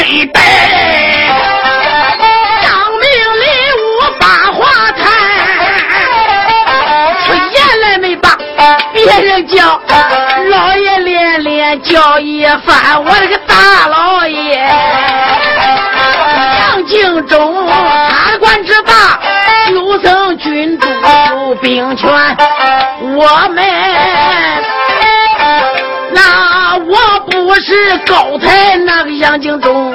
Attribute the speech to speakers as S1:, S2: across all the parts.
S1: 我愿带
S2: 张明礼物把话谈，出言来没把别人叫，老爷连连叫一番，我这个大老爷杨敬忠，贪官之大，九层军主兵权，我们那。我不是高台那个杨景忠，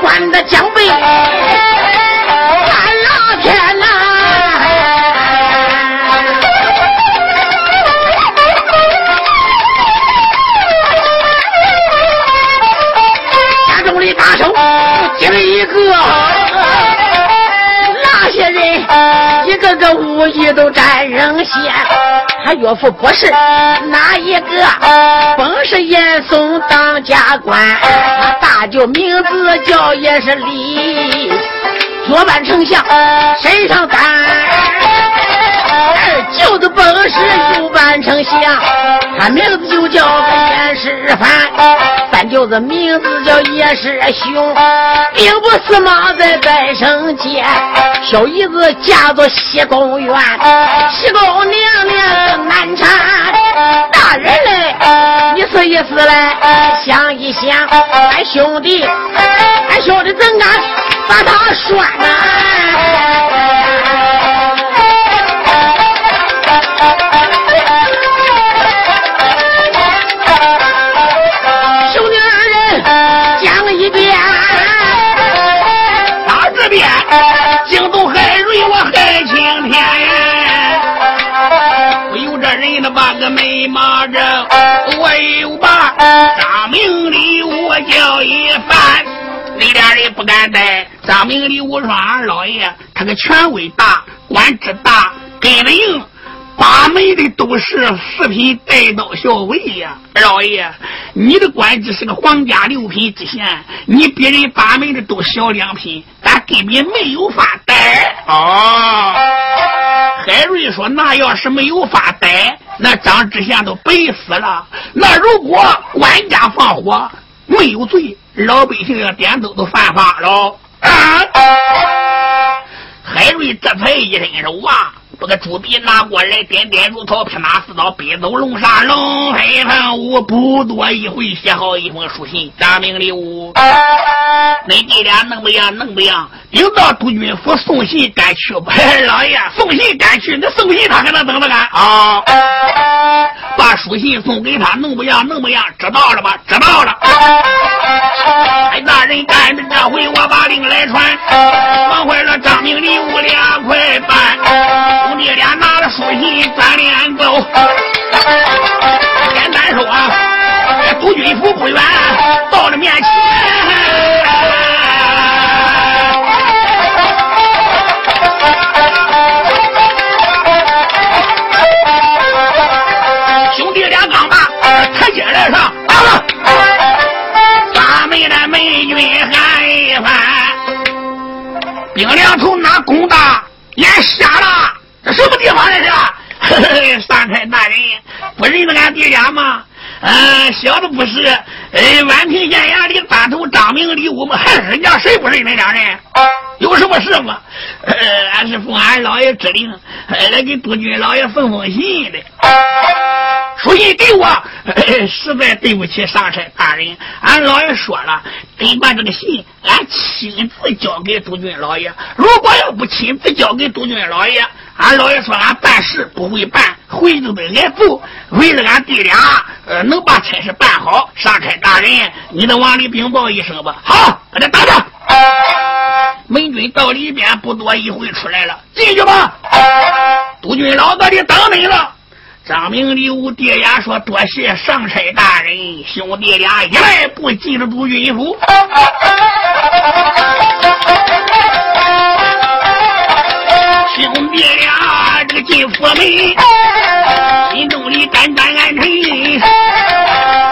S2: 管的江北三拉天呐！家中的大手接了一个，那些人一个个武艺都沾人先。他岳父不是哪一个？本是严嵩当家官，他大舅名字叫也是李，左扮丞相身上担，二舅子本是右扮丞相，他名字就叫个严世蕃，三舅子名字叫叶世雄，并不是马在在生间，小姨子嫁作西宫院，西宫娘娘难产，大人嘞，你思一思嘞，想一想，俺兄弟，俺兄弟怎敢把他拴呢？
S1: 马着，我有把张明礼我叫一番。你俩人不敢带，张明礼我说二老爷，他个权威大，官职大，跟了硬。八门的都是四品带刀校尉呀，老爷，你的官职是个皇家六品知县，你别人把门的都小两品，咱根本没有法带。哦，海瑞说：“那要是没有法带，那张知县都白死了。那如果官家放火没有罪，老百姓要点灯都犯法了。”啊！海瑞这才一伸手啊。把个朱笔拿过来，点点如草，披马似刀，背走龙沙龙飞凤舞，不多一会，写好一封书信，张明礼物。恁弟俩能不样？能不样？领到督军府送信，赶去吧。老爷，送信赶去，那送信他搁那等着干啊？把书信送给他，能不样？能不样？知道了吧？知道了。哎，大人干的这回，我把令来传，忙坏了张明礼物两块半。兄弟俩拿着书信转脸走，简单说啊，督军府不远，到了面前。兄弟俩刚把台阶来上，到了，咱们的美军喊一番，兵两头拿弓大，眼瞎了。这什么地方这是？三太大人不认得俺爹家吗？嗯，小的不是。哎，宛平县衙里班头张明礼物嘛，还是人家谁不认那两人？有什么事吗？呃，俺是奉俺老爷之令，来给督军老爷送封信的。书信给我，实在对不起上差大人。俺老爷说了，得把这个信俺亲自交给督军老爷。如果要不亲自交给督军老爷，俺老爷说俺办事不会办，回就得挨揍。为了俺弟俩，呃，能把差事办好，上差大人，你得往里禀报一声吧。好，把他打着。门军到里边不多一会出来了，进去吧。督军老子的等你了。张明礼武爹呀说：“多谢上差大人，兄弟俩一来不进了督军府。”兄弟俩这个进府门，心中里胆战暗沉。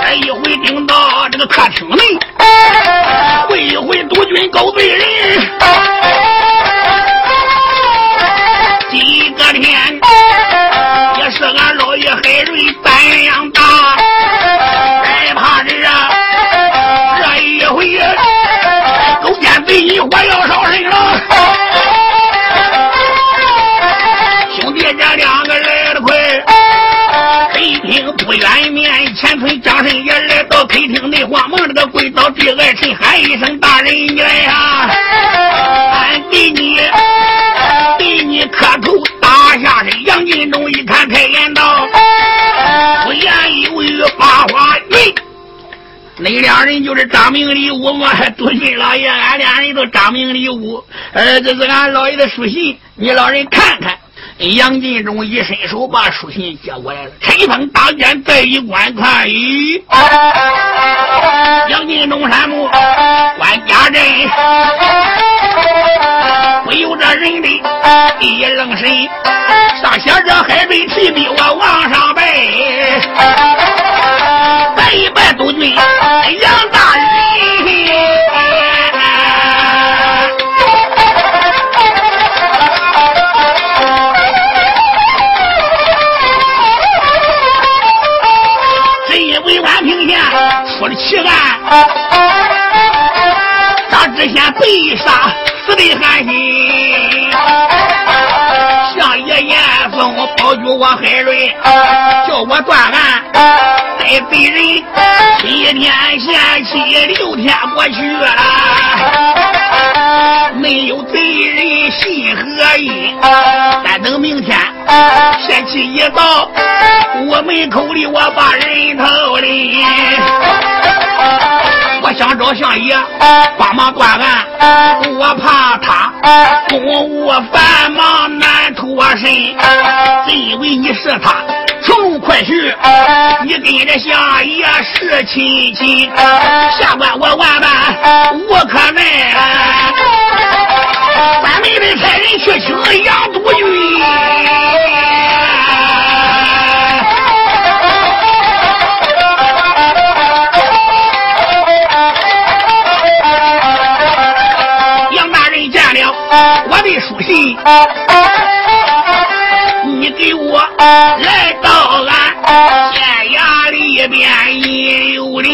S1: 这一回顶到这个客厅内，会一回督军勾罪人。今个天也。是俺老爷海瑞胆量大，害怕这啊，这一回勾践被你火要前村江神也来到客厅内，慌忙这个跪倒地二臣喊一声：“大人，你来呀！俺给你，给你磕头打。”下身，杨金忠一看，开言道：“不言一语，八花云。那两人就是张明礼武嘛，督军老爷，俺俩人都张明礼武。呃，这是俺老爷的书信，你老人看看。”杨金忠一伸手把书信接过来了，陈峰当间再一观看，咦，杨金忠山木关家人。没有这人的一愣神，上写着海瑞提笔我往上拜，拜一拜督军杨大奇案，张知县被杀。死的寒心，相爷严嵩保举我海瑞，叫我断案，待罪人七天限期，六天过去了，没有贼人信何意？但等明天天气一到，我门口里我把人头领。我想找相爷帮忙断案，我怕他公务繁忙难脱身，真以为你是他，从快去，你跟着相爷是亲戚，下官我万般无可奈，关门的差人去请杨督军。书信，你给我来到俺县衙里边引诱的，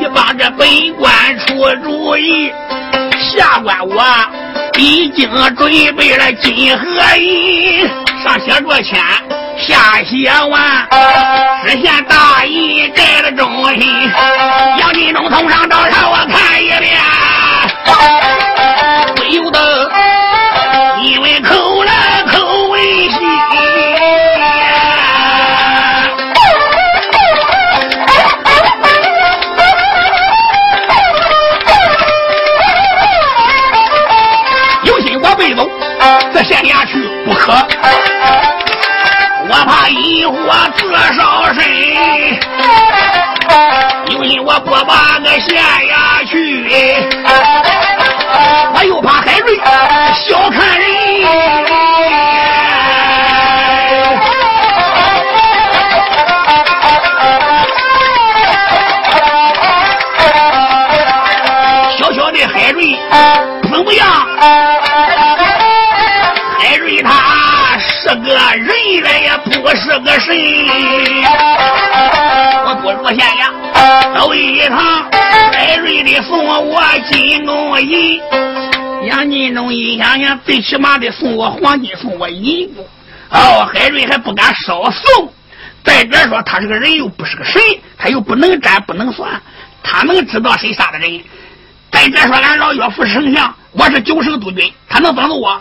S1: 你帮着本官出主意。下官我已经准备了金和银，上写着签，下写完，知县大印盖了忠心，杨金忠从上到下我看一遍。可，我怕引火自烧身，有心我不把个县衙去。我又怕海瑞小看人，我是个神，我不如县衙走一趟。海瑞的送我金龙银，杨金龙一想想，最起码得送我黄金，送我银子。哦，海瑞还不敢少送。再者说，他这个人又不是个神，他又不能占不能算，他能知道谁杀的人？再者说，俺老岳父丞相，我是九省督军，他能帮助我？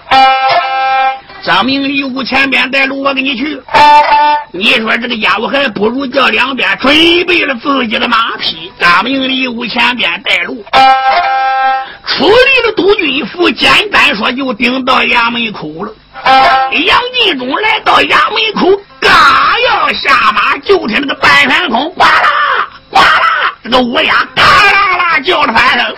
S1: 张明礼武前边带路，我跟你去。你说这个家伙还不如叫两边准备了自己的马匹。张明礼武前边带路，出离了督军府，简单说就顶到衙门口了。杨继忠来到衙门口，刚要下马，就听那个半山空，呱啦呱啦，这个乌鸦嘎啦啦叫了三声。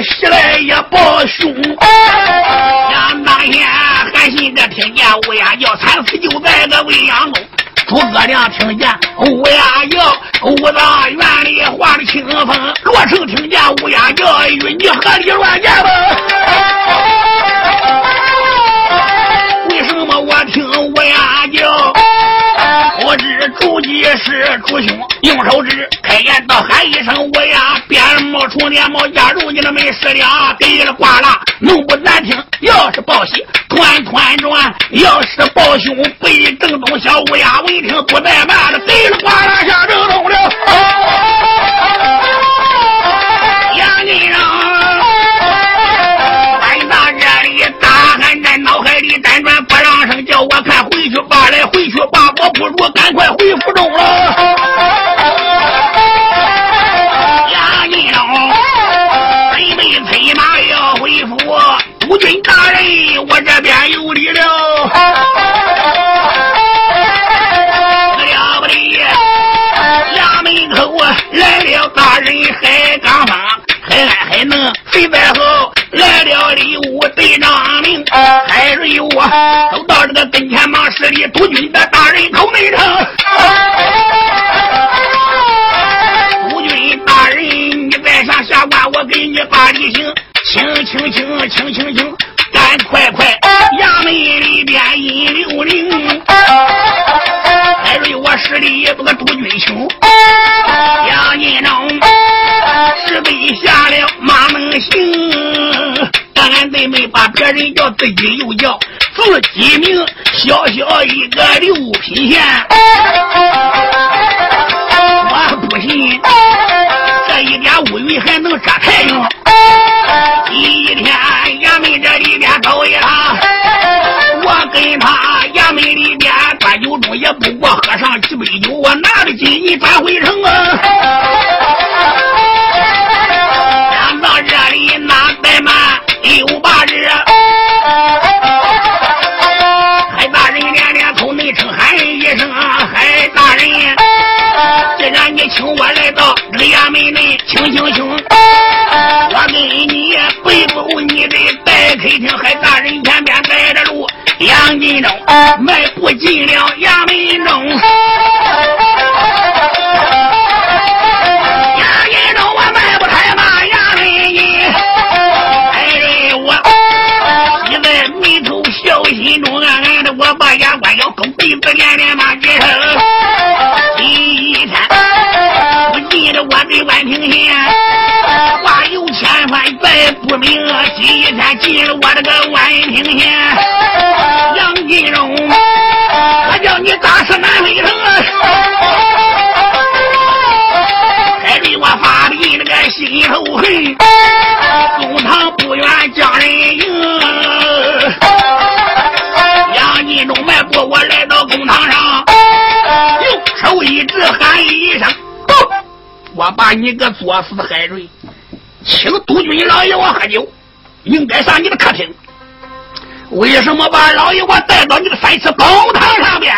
S1: 也报喜来也报凶。想当年韩信这听见乌鸦叫，惨死就在个未央宫。诸葛亮听见乌鸦叫，武当院里画的清风。罗成听见乌鸦叫，与你何里乱言吧？知主计是主兄，用手指开言道喊一声乌鸦，边冒出连冒加入你的没事了，给了呱啦，弄不难听。要是报喜，团团转；要是报凶，被正东小乌鸦闻听不怠慢了，给了呱啦下正我赶快回府中了。杨金生，准备催马要回府，督军大人，我这边有礼了。了不得呀！衙门口啊来了大人海刚方，海来海能谁在后？来了礼物队长阿明，海瑞我走到这个跟前忙施礼，督军的大人口内称。督军大人，你在上下官，我给你把礼行，请请请请请请，赶快快，衙门里边引留令。海瑞我十里不个督军兄，杨金龙是被下了马能行，俺妹妹把别人叫，自己又叫，自己名小小一个六品县，千番再不明，今天进了我这个万平县，杨金荣，我叫你打死难为成啊！海瑞我发的那个心头恨，公堂不愿将人迎。杨金忠迈步，我来到公堂上，用手一指，喊一声：“！”我把你个作死海瑞，请督军老爷我喝酒，应该上你的客厅。为什么把老爷我带到你的三尺公堂上边？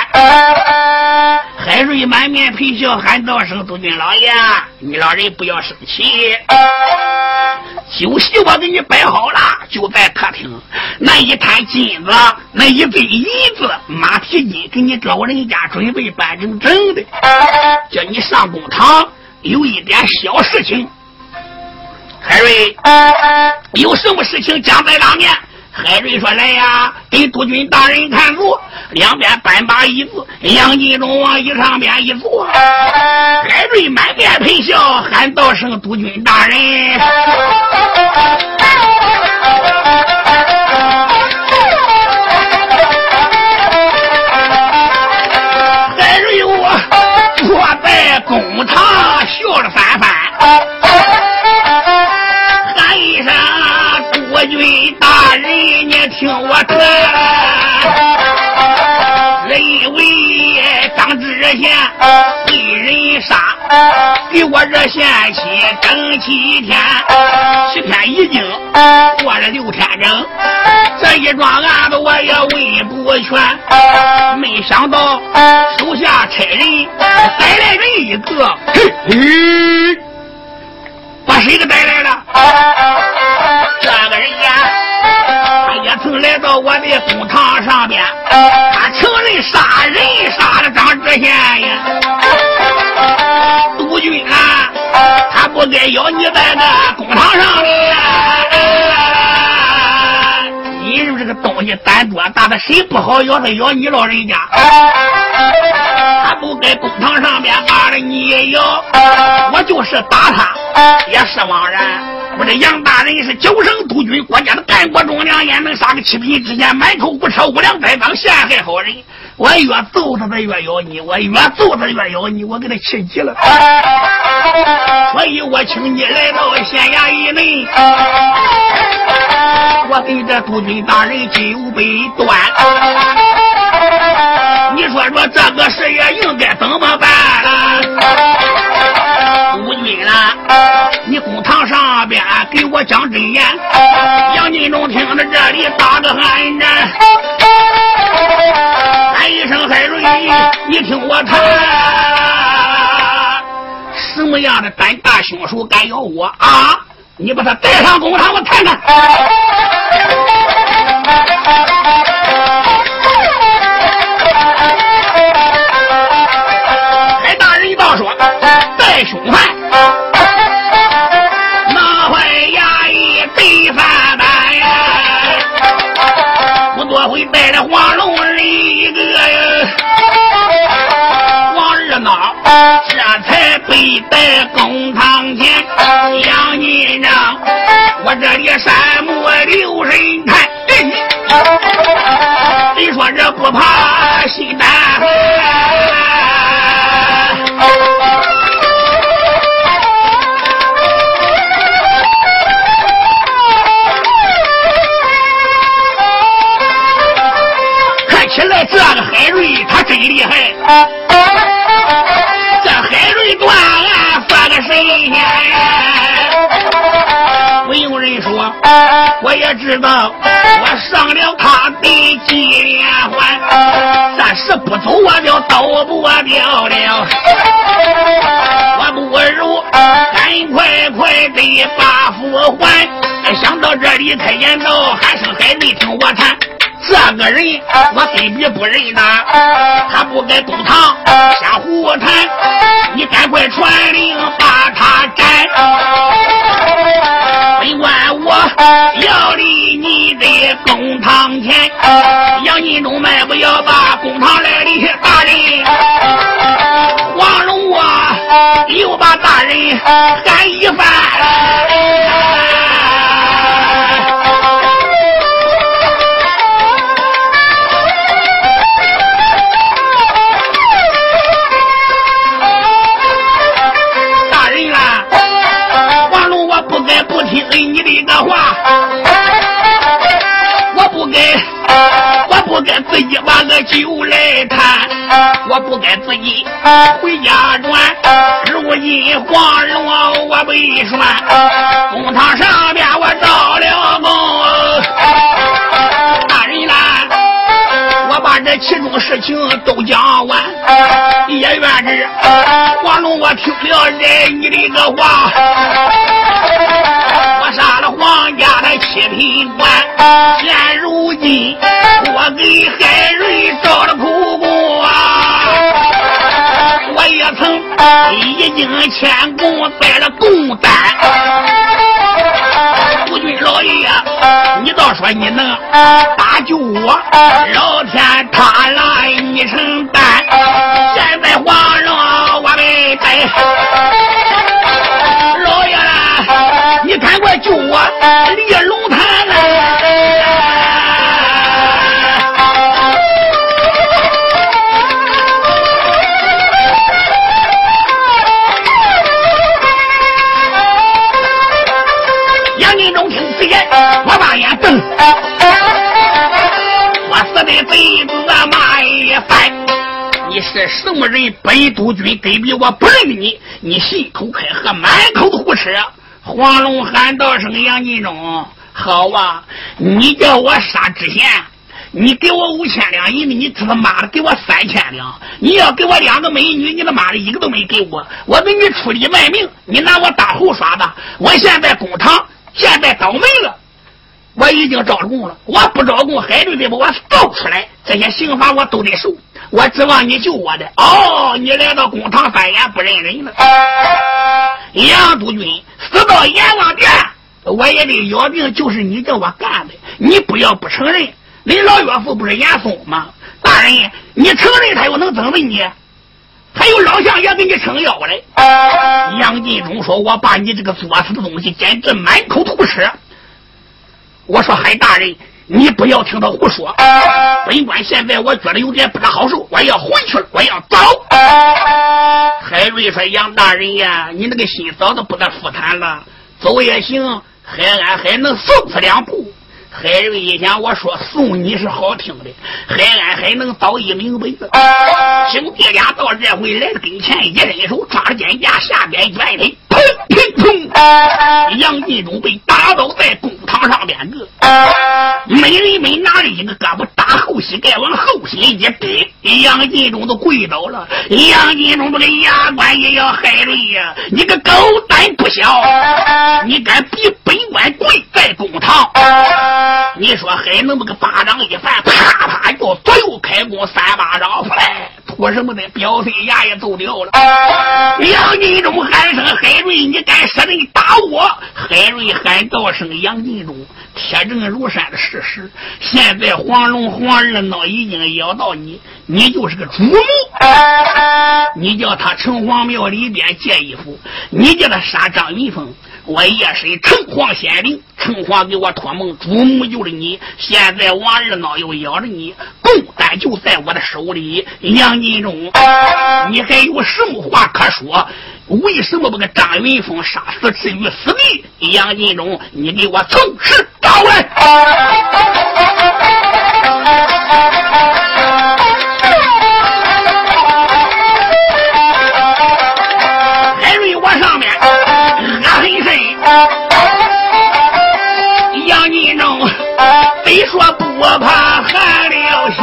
S1: 海瑞满面陪笑，喊道声：“督军老爷，你老人不要生气。酒席我给你摆好了，就在客厅。那一摊金子，那一堆银子，马蹄金，给你老人家准备办正正的。叫你上公堂，有一点小事情。海瑞，有什么事情讲在当面？”海瑞说：“来呀，给督军大人看座。两边搬把椅子，杨金龙往椅上边一坐。海瑞满面陪笑，喊道声：‘督军大人。’海瑞我坐在公堂笑了三番，军大人你听我劝人为张之热线被人杀。给我热线期整七天七天已经过了六天整。这一桩案子我也问不全没想到手下差人逮来人一个。嘿把谁给逮来了？个人呀，他也曾来到我的公堂上边，他承认杀人杀了张知县呀。督军啊，他不该要你在那公堂上的。你说这个东西胆多大的，谁不好咬他咬你老人家？他不该公堂上边把了你咬，我就是打他也是枉然。我这杨大人是九省督军，国家的干国忠良，也能杀个七品知县，满口不扯无良栽赃，陷害好人。我越揍他，他越咬你；我越揍他，越咬你。我给他气急了，所以我请你来到县衙以内，我给这督军大人酒杯端。你说说这个事也应该怎么办？督军啦，你公堂上边给我讲真言。杨金忠听到这里打个寒战。喊一声海瑞，你听我谈，什么样的胆大凶手敢咬我啊？你把他带上公堂，我谈谈。凶悍，拿坏衙役被犯难呀！我多会拜了黄龙一个呀，王二孬这才被在公堂前，杨金章，我这里山木留神看。你说这不怕西难？我也知道，我上了他的金连环，暂时不走我就逃不掉了。我不如赶快快的把符还。想到这里，开言道：“喊声还没，听我谈。”这个人我根本不认得，他不该公堂瞎胡谈，你赶快传令把他斩。本官我要离你的公堂前，杨金忠们不要把公堂来的大人。黄龙啊，又把大人喊一番。你的话，我不该，我不该自己把个酒来谈，我不该自己回家转。如今黄龙我被拴，公堂上边我着了供。大人啦，我把这其中事情都讲完，也愿是黄龙我听了这你的个话。杀了皇家的七品官，现如今我给海瑞找了苦工啊！我也曾已经签供在了贡单。夫君老爷，你倒说你能搭救我，老天塌了你承担。现在皇上我没带。救我，离龙潭来！杨金忠听此言，我把眼瞪，我死的贼子骂一番。你是什么人？本督军根比我不认你，你信口开河，满口胡扯。黄龙喊道声：“杨金忠，好啊！你叫我杀知县，你给我五千两银子，你他妈的给我三千两。你要给我两个美女，你他妈的一个都没给我。我给你出力卖命，你拿我当猴耍的。我现在公堂，现在倒霉了。”我已经招供了，我不招供，海瑞得把我造出来，这些刑罚我都得受。我指望你救我的。哦，你来到公堂翻眼不认人了。杨督军死到阎王殿，我也得咬定就是你叫我干的。你不要不承认，你老岳父不是严嵩吗？大人，你承认他又能怎么你？还有老相爷给你撑腰嘞。杨进忠说：“我把你这个作死的东西，简直满口吐舌。”我说海大人，你不要听他胡说。本官现在我觉得有点不大好受，我要回去了，我要走。海瑞说：“杨大人呀，你那个心早都不得舒坦了，走也行，海安还能送他两步。”海瑞一想，我说送你是好听的，海安还能早一明白的。兄弟俩到这回来的跟前，一伸手抓着肩胛下边一抬，砰砰砰！杨进忠被打倒在公堂上边个，每人每拿着一个胳膊打后膝盖，往后心一逼，杨进忠都跪倒了。杨进忠这个牙关也要海瑞呀！你个狗胆不小，你敢逼本官跪在公堂？你说还那么个巴掌一翻，啪啪就左右开弓三巴掌，出来，图什么的？表碎牙也走掉了。杨金忠喊声：“海瑞，你敢舍人打我？”海瑞喊道声：“杨金忠，铁证如山的事实。现在黄龙、黄二闹已经咬到你，你就是个主谋。你叫他城隍庙里边借衣服，你叫他杀张云峰。”我夜审城隍显灵，城隍给我托梦，主母就是你。现在王二闹又咬着你，公单就在我的手里。杨金忠，你还有什么话可说？为什么把个张云峰杀死置于死地？杨金忠，你给我从实招来！说不怕寒了心，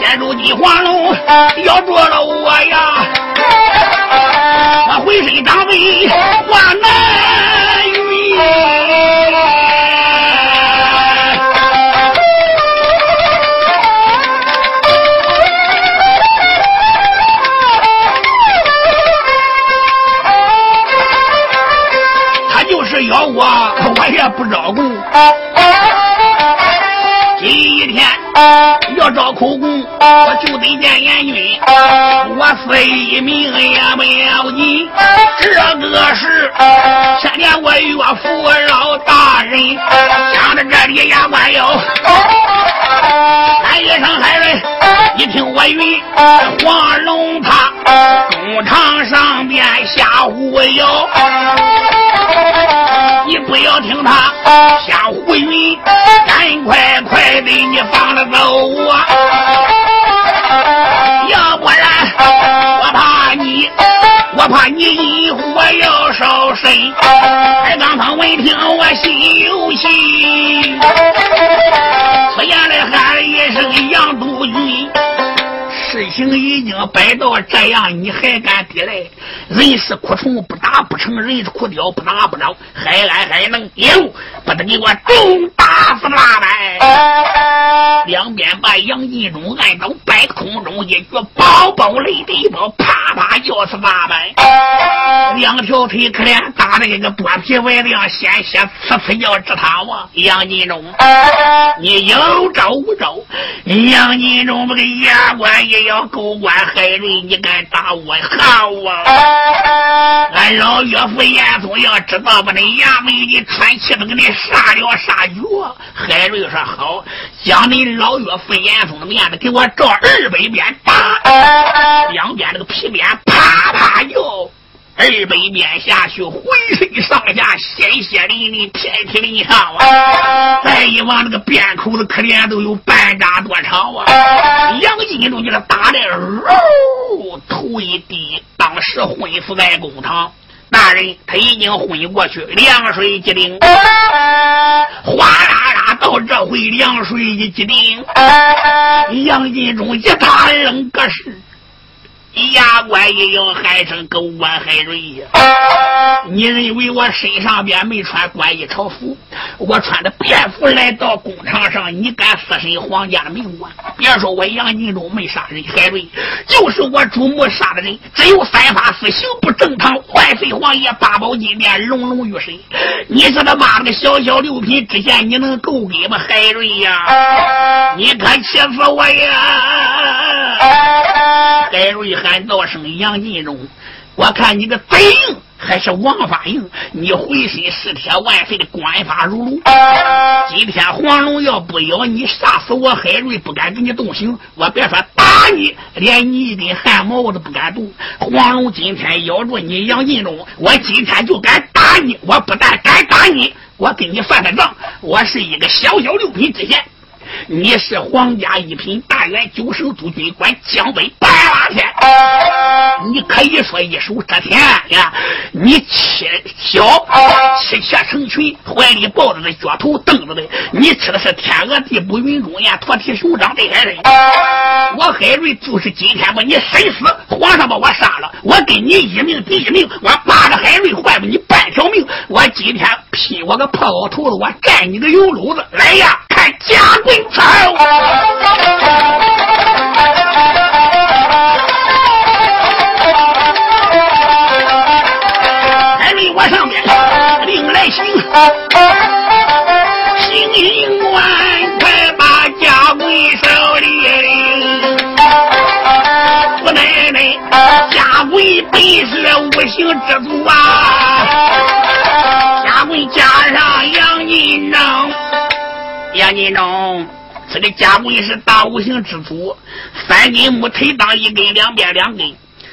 S1: 现如今黄龙要捉了我呀，我浑身长背话难招口供，我就得见阎君。我死一命也不要紧，这个是千年我岳父老大人。想着这里呀，我要喊一声海瑞，一听我云黄龙他公堂上边瞎忽悠。你不要听他瞎胡云，赶快快的你放了走我，要不然我怕你，我怕你一火要烧身。海刚方闻听我心有心，出言来喊一声杨督军。情已经摆到这样，你还敢抵赖？人是苦虫，不打不成；人是苦雕，不打不着。还来还能有，不得给我重打死拉来！两边把杨继忠按到半空中，一脚宝宝雷地包，啪啪叫死八百。两条腿可怜打的跟个剥皮外的样，鲜血呲呲要直淌啊！杨继忠，你有招无招？杨继忠把个牙关一。要狗官海瑞，你敢打我？好啊！俺老岳父严嵩要知道把那衙门里喘气都给你杀了杀绝。海瑞说好，将你老岳父严嵩的面子给我照二百鞭打，两边那个皮鞭啪啪叫。二百面下去，浑身上下鲜血淋淋，遍体鳞伤啊！再一望那个便口子，可怜都有半扎多长啊！杨金忠给他打的，哦，头一低，当时昏死在公堂。大人他已经昏过去，凉水激灵，哗啦啦到这回凉水一激灵，杨金忠一打冷个是。牙关一咬，喊声：“狗我海瑞呀！你认为我身上边没穿官衣朝服，我穿的便服来到工厂上，你敢私伸皇家的命官？别说我杨金忠没杀人，海瑞就是我主母杀的人，只有三法司刑不正堂，万岁皇爷八宝金殿，隆隆于身。你说他妈的小小六品知县，你能够给吗？海瑞呀，你可气死我呀！海瑞喊道声：“杨金荣，我看你个贼硬还是王法硬？你浑身是铁万岁的官法如龙。今天黄龙要不咬你，杀死我海瑞不敢给你动刑。我别说打你，连你一根汗毛我都不敢动。黄龙今天咬住你杨金荣，我今天就敢打你。我不但敢打你，我跟你算算账。我是一个小小六品知县。”你是皇家一品大员，九省督军官江北八拉天，你可以说一手遮天呀！你妻小妻妾成群，怀里抱着的脚头蹬着的，你吃的是天鹅地补云中雁，驼蹄熊掌这些人。我海瑞就是今天把你审死，皇上把我杀了，我跟你一命抵一命，我扒着海瑞换了你半条命，我今天劈我个破老头子，我占你个油篓子，来呀！看家棍草，行，行刑官快把家棍手里，我奶奶家棍本是五行之徒啊，家棍加上杨金章。杨金忠，这个家棍是大五行之祖，三根木腿当一根，两边两根。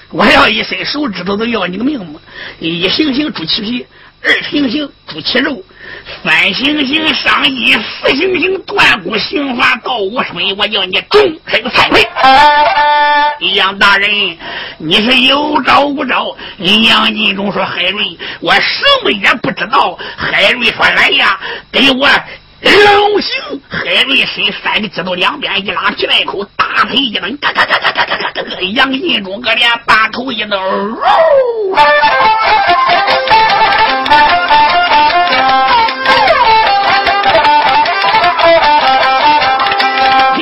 S1: 我要一伸手指头都要你个命嘛！一行行猪起皮，二行行猪起肉，三星星伤衣，四星星断骨，刑法到五十分，我叫你终身惭愧。杨大人，你是有招无招？杨金忠说：“海瑞，我什么也不知道。”海瑞说：“来呀，给我。”龙行，海瑞伸三个指头，两边一拉皮带口，大腿一蹬，嘎嘎嘎嘎嘎嘎嘎嘎，杨金忠个脸把头一蹬，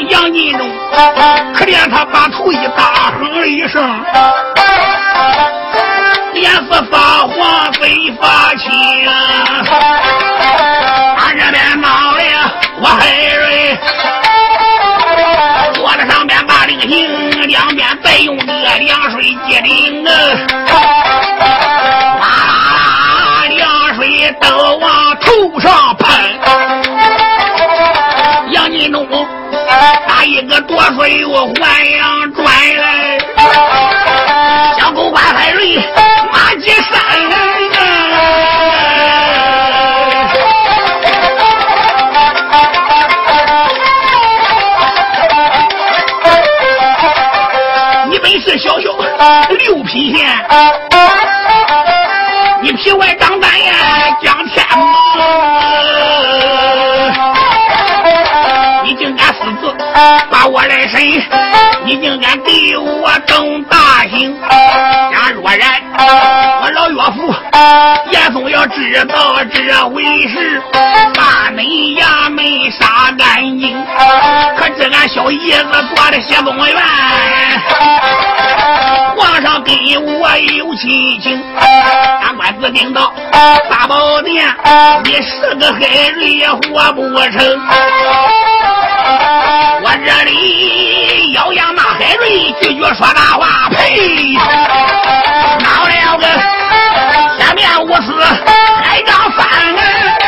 S1: 杨金忠可怜他把头一大哼了一声，脸色发黄，嘴发青。我海瑞坐在上边把令行，两边再用这凉水接灵啊，哗，凉水都往头上喷。杨金龙打一个多水又还阳转来，小狗把海瑞骂几山。小小六品县，你皮外长单呀，江天母，你竟敢私自把我来审，你竟敢对我动大刑！假若然，老岳父严嵩要知道这回事，把你衙门杀干净，可知俺小姨子做的谢公员。皇上跟我有亲情，当官子领到八宝殿，你是个海瑞也活不成。我这里咬牙骂海瑞，拒绝说大话，呸！闹了个是开张饭哎！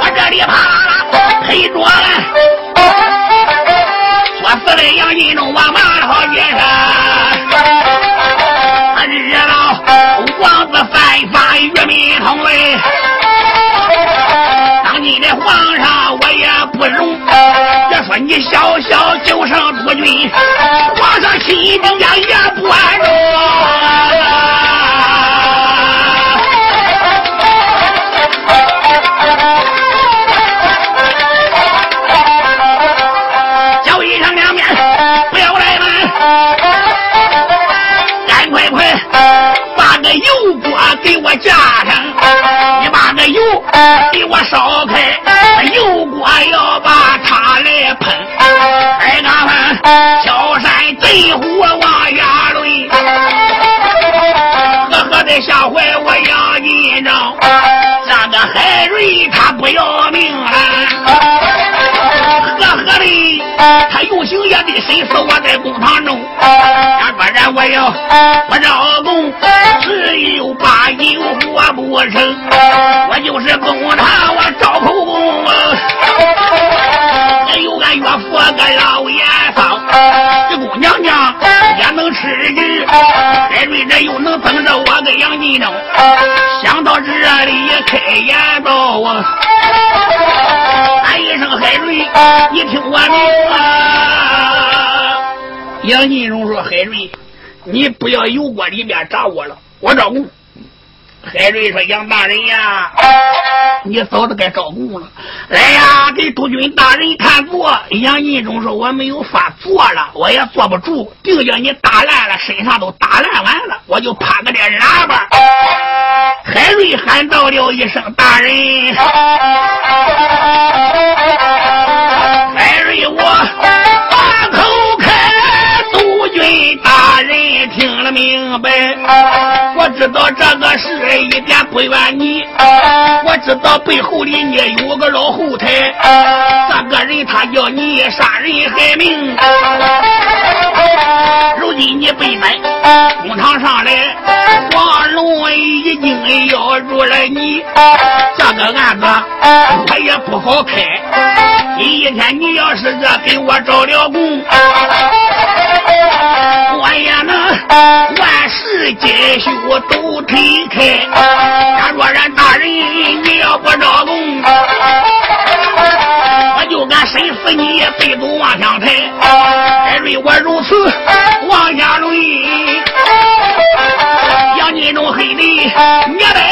S1: 我这里趴黑桌案，死的杨金龙我骂了好几声，他惹王子犯法，人民同罪。小小救上不均皇上起义兵将也不安中叫一声娘娘不要来嘛赶快快把个油锅给我架上你把个油给我烧开油锅要把它喷。二嘎们，挑山贼火往下抡，呵呵的吓坏我杨金章，这个海瑞他不要命啊，呵呵的，他有心也得审死我在公堂中。要不然我要不招供，只有把油火不成。我就是公堂，我招口供。还有俺岳父个老爷嫂，这姑娘娘也能吃鱼。海瑞这又能等着我跟杨金正。想到这里也开言道啊，喊一声海瑞，你听我的！杨金荣说：“海瑞，你不要油锅里面炸我了，我招供。”海瑞说：“杨大人呀，你早都该招供了。来呀，给督军大人看座。”杨金荣说：“我没有法坐了，我也坐不住，定叫你打烂了，身上都打烂完了，我就趴个点喇叭。”海瑞喊到了一声：“大人！”海瑞我把口开，督军。大人听了明白，我知道这个事一点不怨你，我知道背后里你有个老后台，这个人他叫你杀人害命，如今你被逮，公堂上来，黄龙已经要住了你，这个案子我也不好开，今一天你要是这给我找了工。我也能万事皆休都推开。假若然大人你要不招供，我就敢审死你，背都往上抬。艾瑞，我如此往下抡，杨金忠黑的你来。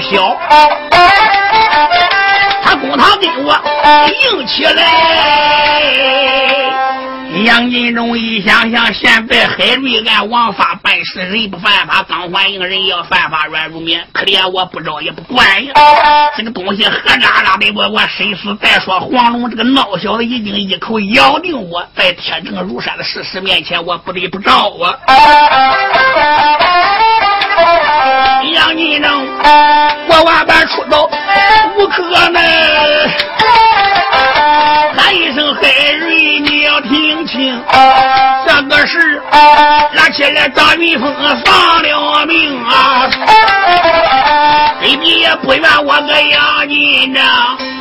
S1: 知晓，他公堂给我硬起来。杨金忠一想想，现在海瑞按王法办事，人不犯法，刚还应人要犯法，软如绵。可怜我不招也不管呀。这个东西何扎拉的，我我深思再说。黄龙这个孬小子已经一口咬定我在铁证如山的事实面前，我不得不招啊。杨金正，我万般出走，无可奈。喊一声海瑞，你要听清，这个事拉起来张云峰丧了命啊！你也不怨我个杨金正，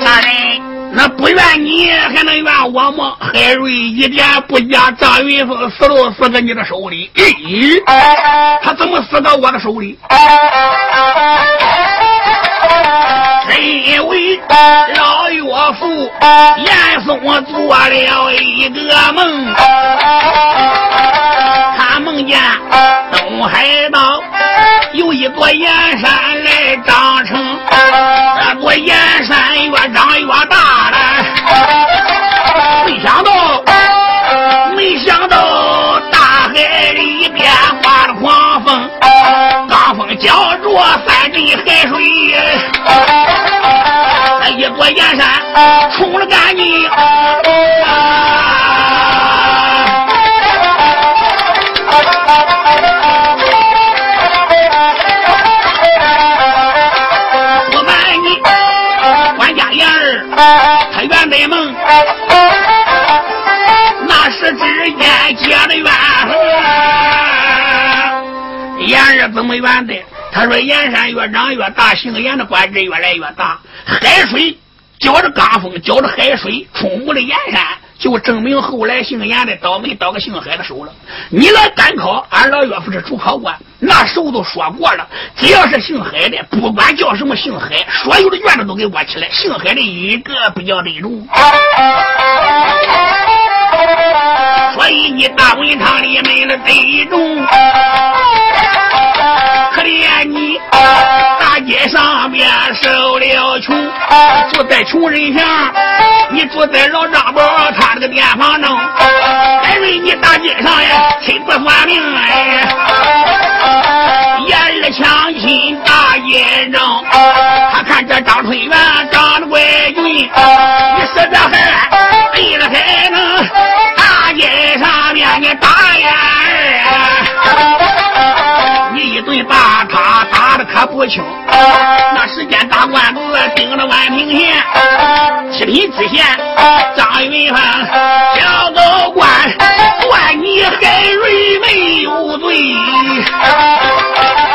S1: 大人。那不怨你，还能怨我吗？海瑞一点不假，张云峰死都死在你的手里。咦，他怎么死到我的手里？因为老岳父严嵩做了一个梦，他梦见东海道有一座岩山来长成，这座岩山越长越大了。没想到，没想到大海里边刮了狂风，狂风浇着三阵海水。一座岩山冲了干净，之间结的缘。言儿怎么圆的？他说：“盐山越长越大，姓盐的官职越来越大。海水搅着罡风，搅着海水冲没了盐山，就证明后来姓盐的倒霉倒个姓海的手了。你来赶考，俺老岳父是主考官，那时候都说过了，只要是姓海的，不管叫什么姓海，所有的院子都给我起来。姓海的一个比较得中。所以你大文堂里没了贼中。”可怜你大街上面受了穷，住在穷人巷，你住在老张宝他那个店房中，海瑞你大街上呀，亲不算命哎，眼儿强亲大街中，他看这张春元长得怪俊，打眼儿。一顿把他打的可不轻，那时间大官子盯着万平县，七品知县张云芳，小高官断你海瑞没有罪，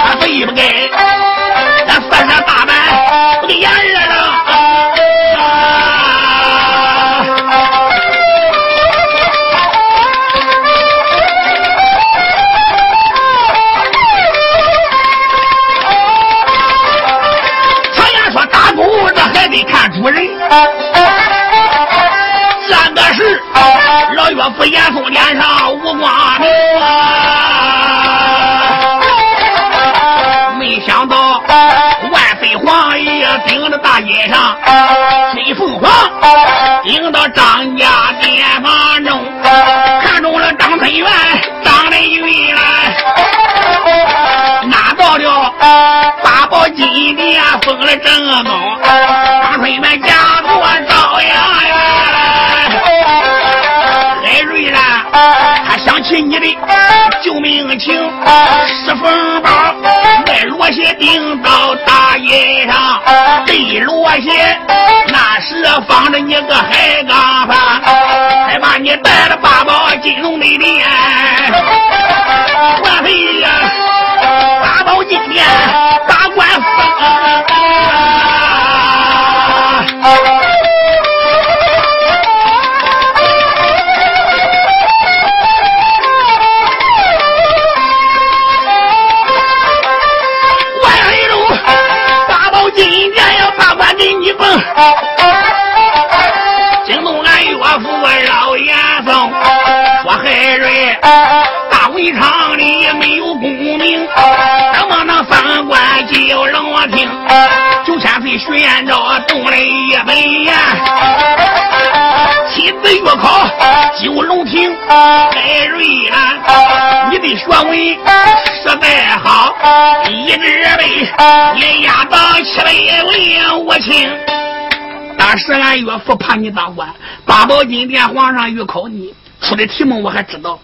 S1: 他罪不该，那三山大板不给严儿了。岳父严嵩脸上无光明没想到万岁皇爷顶着大街上飞凤凰，顶到张家店房中，看中了张春元长得俊来，拿到了八宝金殿封了正宫。春元家做朝阳呀，起你的救命情，石缝包卖罗鞋钉到大街上，对罗鞋那时放着你个海港饭，还把你带了八宝金龙的面，万岁呀！八宝金面海瑞啊，你的学问实在好，一直被你压到七百文武清。当时俺岳父怕你当官，八宝金殿皇上御考你出的题目我还知道。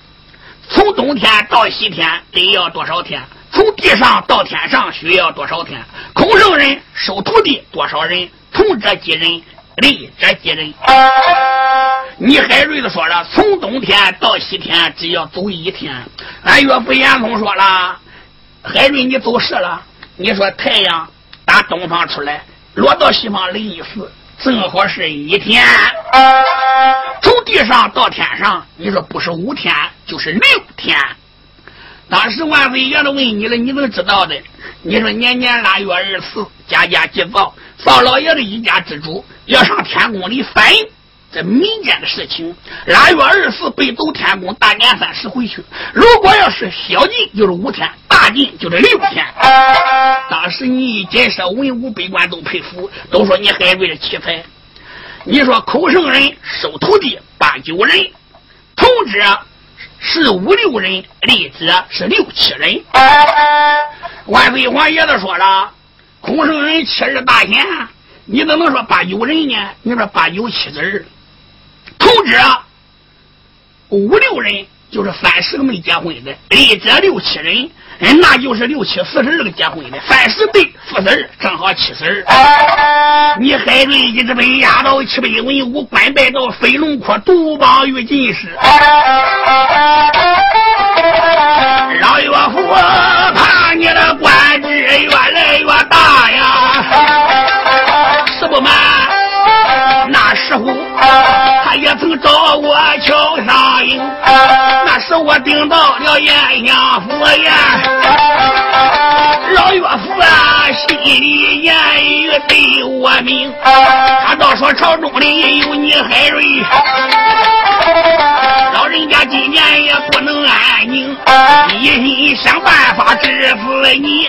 S1: 从冬天到西天得要多少天？从地上到天上需要多少天？空圣人收徒弟多少人？从者几人？立者几人？你海瑞子说了，从冬天到西天只要走一天。俺岳父严嵩说了，海瑞你走失了。你说太阳打东方出来，落到西方零一四。正好是一天，从地上到天上，你说不是五天就是六天。当时万岁爷都问你了，你能知道的？你说年年腊月二十四，家家祭灶，灶老爷的一家之主要上天宫里反映这民间的事情。腊月二十四北走天宫，大年三十回去。如果要是小禁，就是五天。大进就是六天，当时你一解说，文武百官都佩服，都说你海瑞的奇才。你说口圣人收徒弟八九人，同者是五六人，立者是六七人。万岁皇爷都说了，孔圣人七日大贤，你怎么能说八九人呢？你说八九七子，同者五六人，就是三十个没结婚的，立者六七人。哎，那就是六七四十二个结婚的，三十对四十二，正好七十二。你海瑞一直被压到七百文武，官拜到飞龙科，独榜于进士。老岳父怕你的官职越曾找我瞧上英，那时我顶到了阎相府呀，老岳父啊，心里言语对我明，他倒说朝中里有你海瑞。老人家今年也不能安宁，一心想办法治死你，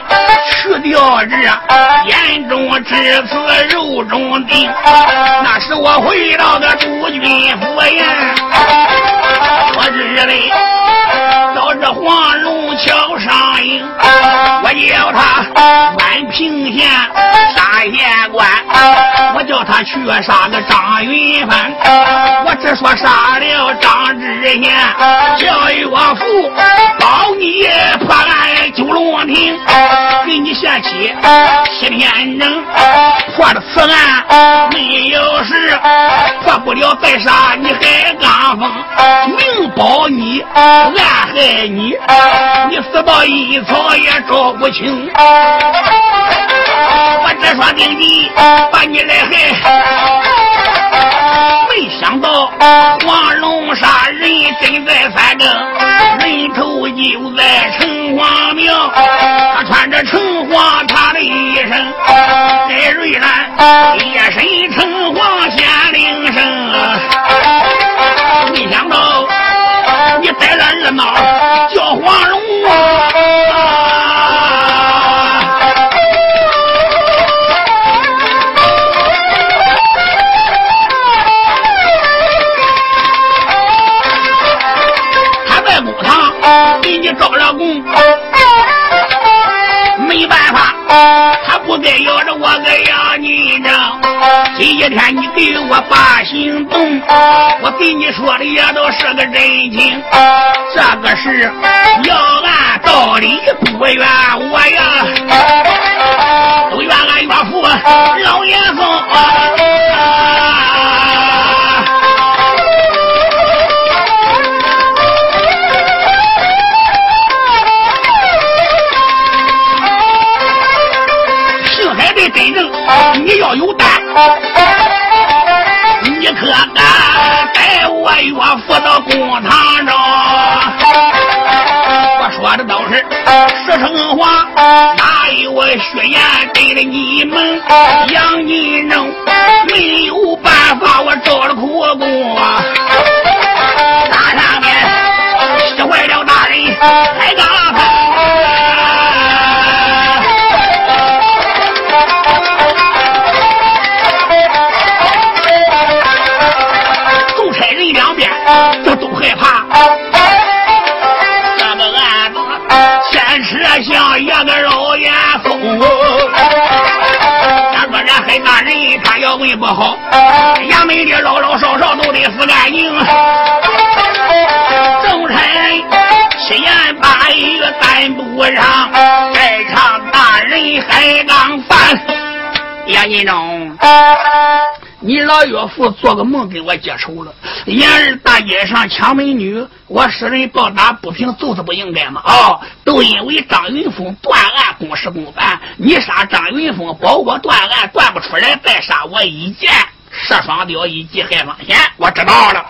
S1: 去掉这眼中之刺，肉中钉。那是我回到的督军府呀，我日嘞，到这黄龙桥上营，我叫他安平县沙县官，我叫他去杀个张云帆，我只说杀了张志。日前叫岳父保你破案九龙亭，给你下起七天整，破了此案没有事，破不了再杀你还刚疯，明保你暗害你，你死到阴曹也找不清。我只说定计把你来害。没想到黄龙杀人真在三更，人头就在城隍庙。他穿着城隍他的衣裳，戴瑞兰一身城热闹叫黄一天你给我把心动，我给你说的也都是个真情。这个事要按道理不怨我呀，都怨俺岳父老严嵩。你要有胆，我扶到公堂上？我说的都是实诚话，哪有虚言对了你们？杨金荣没有办法，我找了苦工啊！大上面气坏了大人，开大不好，衙门里老老少少都得死干净。众臣七言八语担不让，在场大人还当饭。杨金忠。你老岳父做个梦给我结仇了，言儿大街上抢美女，我使人暴打不平，就是不应该吗？哦，都因为张云峰断案公事公办，你杀张云峰，保我断案断不出来，再杀我一箭射双雕，一击害方险。我知道了。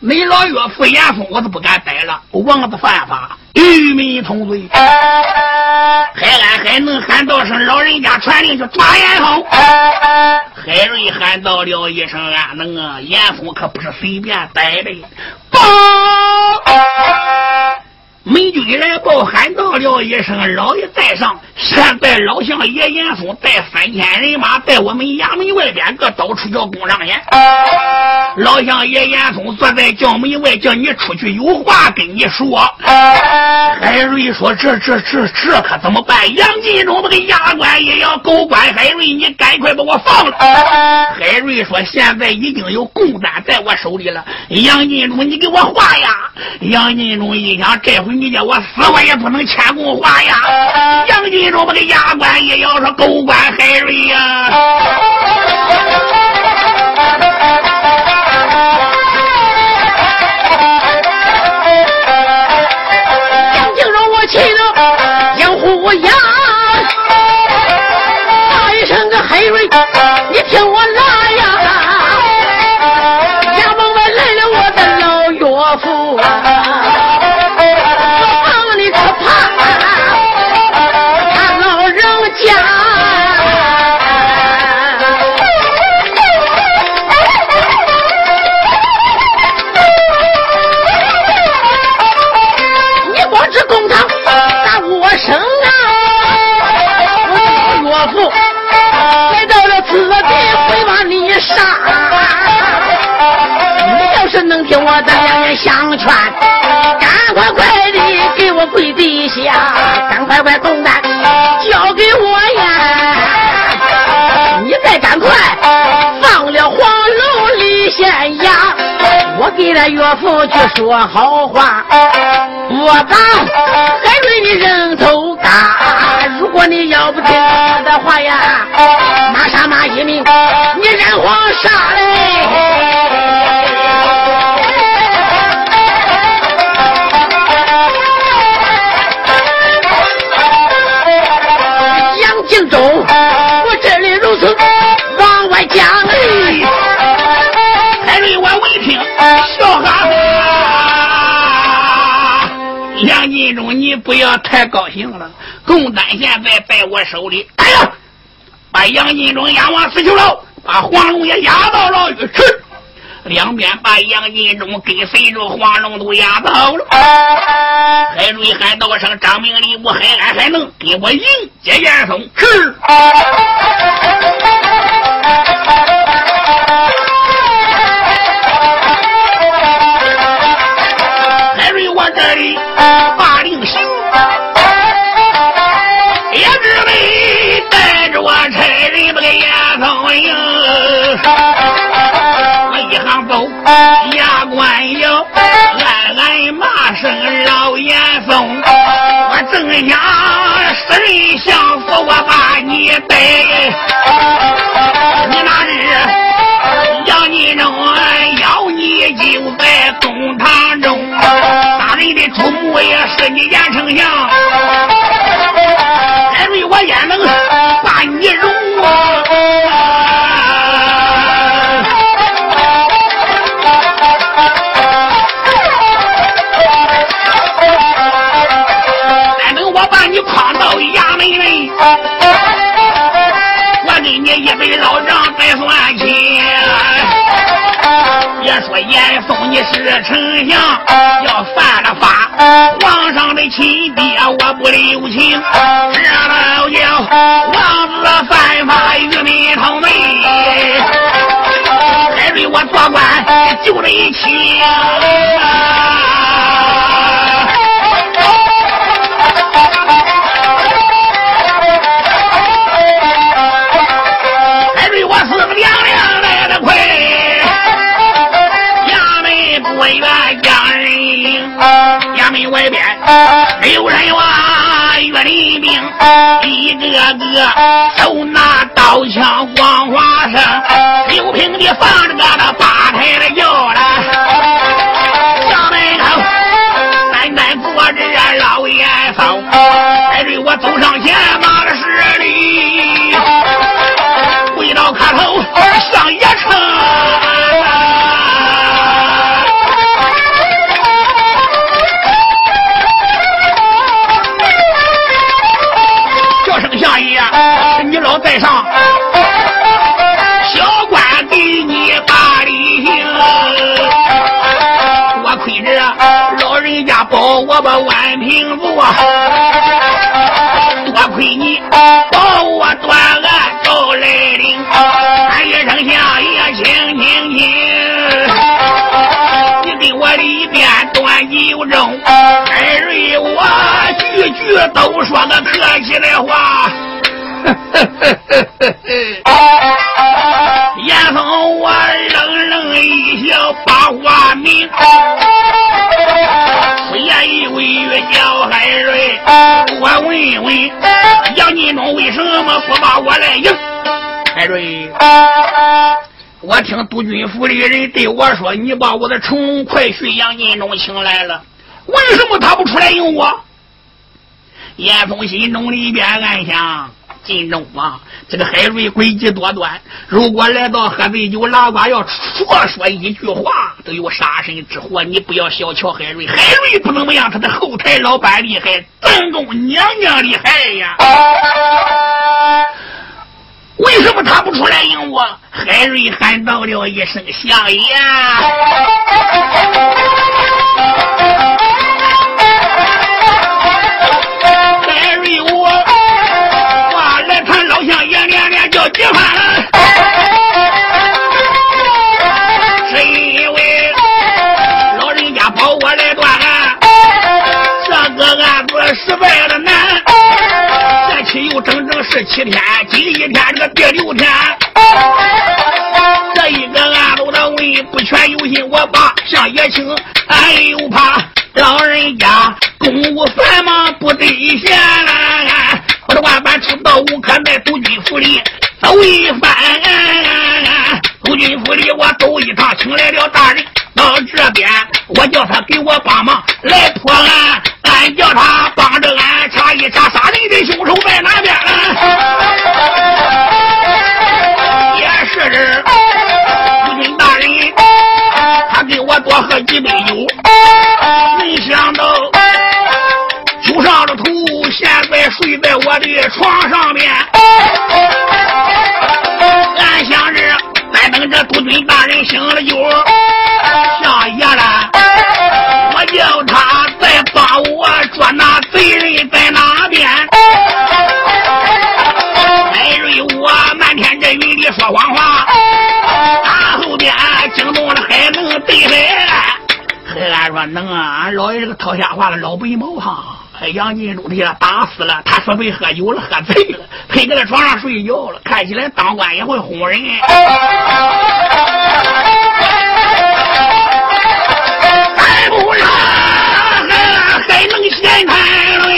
S1: 你老岳父严嵩，我都不敢逮了，王子犯法，与民同罪。海安还能喊道声老人家传令去抓严嵩。海瑞喊到了一声安能啊，严嵩可不是随便逮的。美军来报，喊到了一声：“老爷在上，现在老相爷严嵩带三千人马，在我们衙门外边，各到处叫公上言。老相爷严嵩坐在轿门外，叫你出去，有话跟你说。”海瑞说：“这这这这可怎么办？”杨金忠这个牙关也要狗官海瑞，你赶快把我放了。海瑞说：“现在已经有供单在我手里了，杨金忠，你给我画呀！”杨金忠一想，这回。你叫我死，我也不能签公话呀！杨金忠把个牙关也要说狗官海瑞呀！
S2: 听我的两人相劝，赶快快的给我跪地下，赶快快动弹交给我呀！你再赶快放了黄龙李县衙，我给他岳父去说好话，不把海瑞的人头打。如果你要不听我的话呀，马上马一命，你人皇杀嘞！我这里如此往外讲，
S1: 海瑞我闻听笑哈哈。杨金忠，你不要太高兴了，共丹现在在我手里。哎呀，把杨金忠押往死囚牢，把黄龙也押到牢狱去。两边把杨金忠跟随着黄龙都押走了。海瑞喊道声：“张明礼，我还安还能给我迎接严嵩？”是。相府，我把你逮。你那日杨金忠要你就在公堂中，大人的主目也是你严丞相，海瑞我也能把你容啊。我给你一笔老账再算清。别说严嵩你是丞相，要犯了法，皇上的亲爹我不留情。这老叫王子犯法与民同罪，还对我做官就得轻。外边有人哇，岳林兵一个个手拿刀枪光华声，刘平的放着个那八抬的轿了，端酒盅，艾瑞我句句都说个客气的话。严嵩，我冷冷一笑，把话明。虽然以为叫海瑞，我问问杨金忠为什么不把我来迎？海瑞，我听督军府里人对我说，你把我的成龙快婿杨金忠请来了，为什么他不出来迎我？严嵩心中里边暗想。金钟啊，这个海瑞诡计多端，如果来到喝醉酒拉呱，要说说一句话，都有杀身之祸。你不要小瞧海瑞，海瑞不怎么样，他的后台老板厉害，正宫娘娘厉害呀。为什么他不出来迎我？海瑞喊道了一声：“相爷。”海瑞，我话来谈，老相爷连连叫几番了。是因为老人家保我来断案，这个案子失败了难。这期又整整十七，天俺老爷这个套瞎话了，老白毛哈。杨金珠替他打死了，他说被喝酒了，喝醉了，陪在床上睡觉了。看起来当官也会哄人。再不然还还能闲谈论？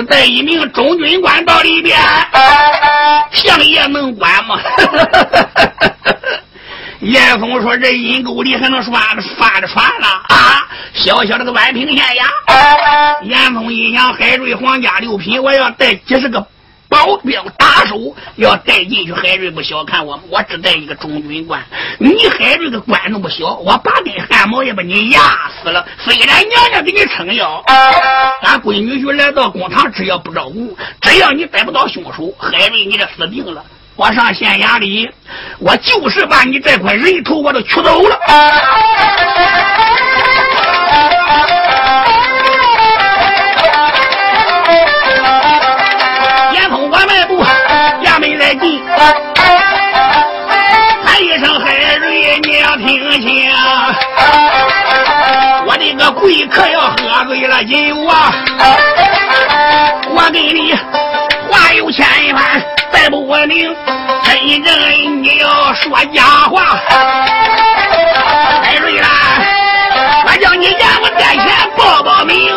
S1: 只带一名中军官到里边，相爷能管吗？严嵩说：“这阴沟里还能翻翻着船了啊！小小这个宛平县衙。”严嵩一想，海瑞皇家六品，我要带几十个。保镖打手要带进去，海瑞不小看我，我只带一个中军官。你海瑞个官那么小，我八根汗毛也把你压死了。虽然娘娘给你撑腰，俺闺女婿来到公堂，只要不照顾，只要你逮不到凶手，海瑞你这死定了。我上县衙里，我就是把你这块人头我都取走了。听清，我的个贵客要喝醉了酒啊！我给你话有千万，再不稳定，真正你要说假话，海瑞啦，我叫你言我在前报报名。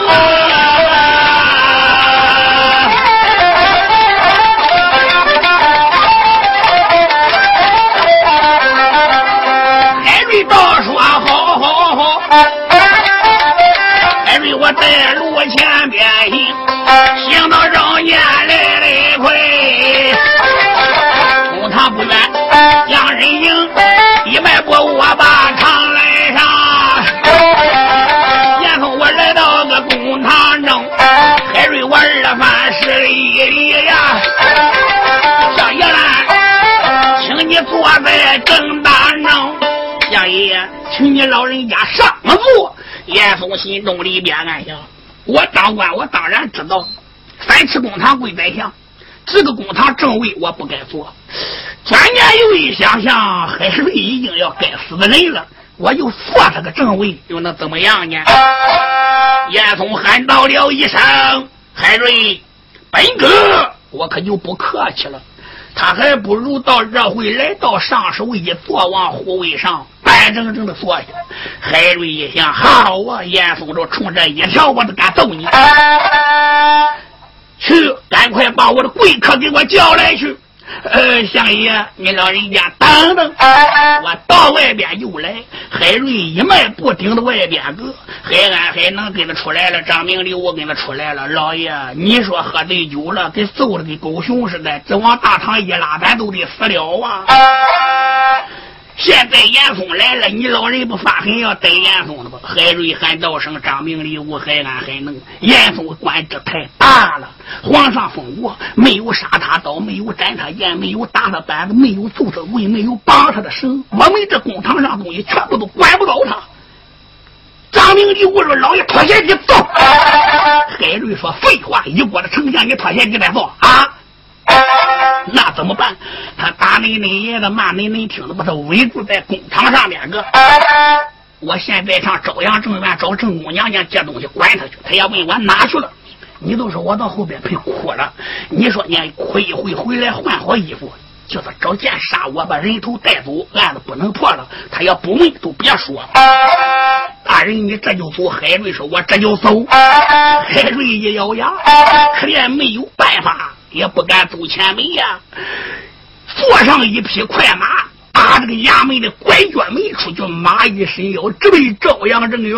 S1: 在路前边行，行到庄间来嘞，快！公堂不远，两人影。一迈步，我把长来上。然后我来到个公堂中，海瑞我二番是一礼呀。小爷来，请你坐在正当中。小爷，请你老人家上座。严嵩心中里边暗想：我当官，我当然知道，三尺公堂跪宰相，这个公堂正位我不该坐。转念又一想想，海瑞已经要该死的人了，我就坐他个正位，又能怎么样呢？严嵩喊道了一声：“海瑞，本哥，我可就不客气了。他还不如到这回来到上首一坐往虎位上，板正正的坐下。”海瑞一想：“好啊，严嵩就冲这一条，我都敢揍你！去，赶快把我的贵客给我叫来去。”呃，相爷，你老人家等等，我到外边又来。海瑞一迈步顶到外边个，海安海能跟他出来了。张明礼我跟他出来了。老爷，你说喝醉酒了，给揍的跟狗熊似的，这往大堂一拉，咱都得死了啊！现在严嵩来了，你老人不发狠要逮严嵩了吧？海瑞喊道声：“张明礼武，海安海能。”严嵩官职太大了，皇上封我，没有杀他刀，没有斩他眼，没有打他板子，没有揍他棍，没有绑他的绳，我们这公堂上东西全部都管不着他。张明礼武说：“老爷脱鞋，你走。”海瑞说：“废话，一国的丞相，你脱鞋你再走啊？”那怎么办？他打你你爷的，骂你你听的，把他围住在工厂上面个。我现在上朝阳正院找正宫娘娘借东西，管他去。他也问我哪去了，你都说我到后边陪哭了。你说你哭一回回来换好衣服，就是找剑杀我，把人头带走，案子不能破了。他要不问都别说。大人，你这就走。海瑞说：“我这就走。”海瑞一咬牙，可怜没有办法。也不敢走前门呀，坐上一匹快马，打这个衙门的拐角门出去，马一伸腰，直奔朝阳正院。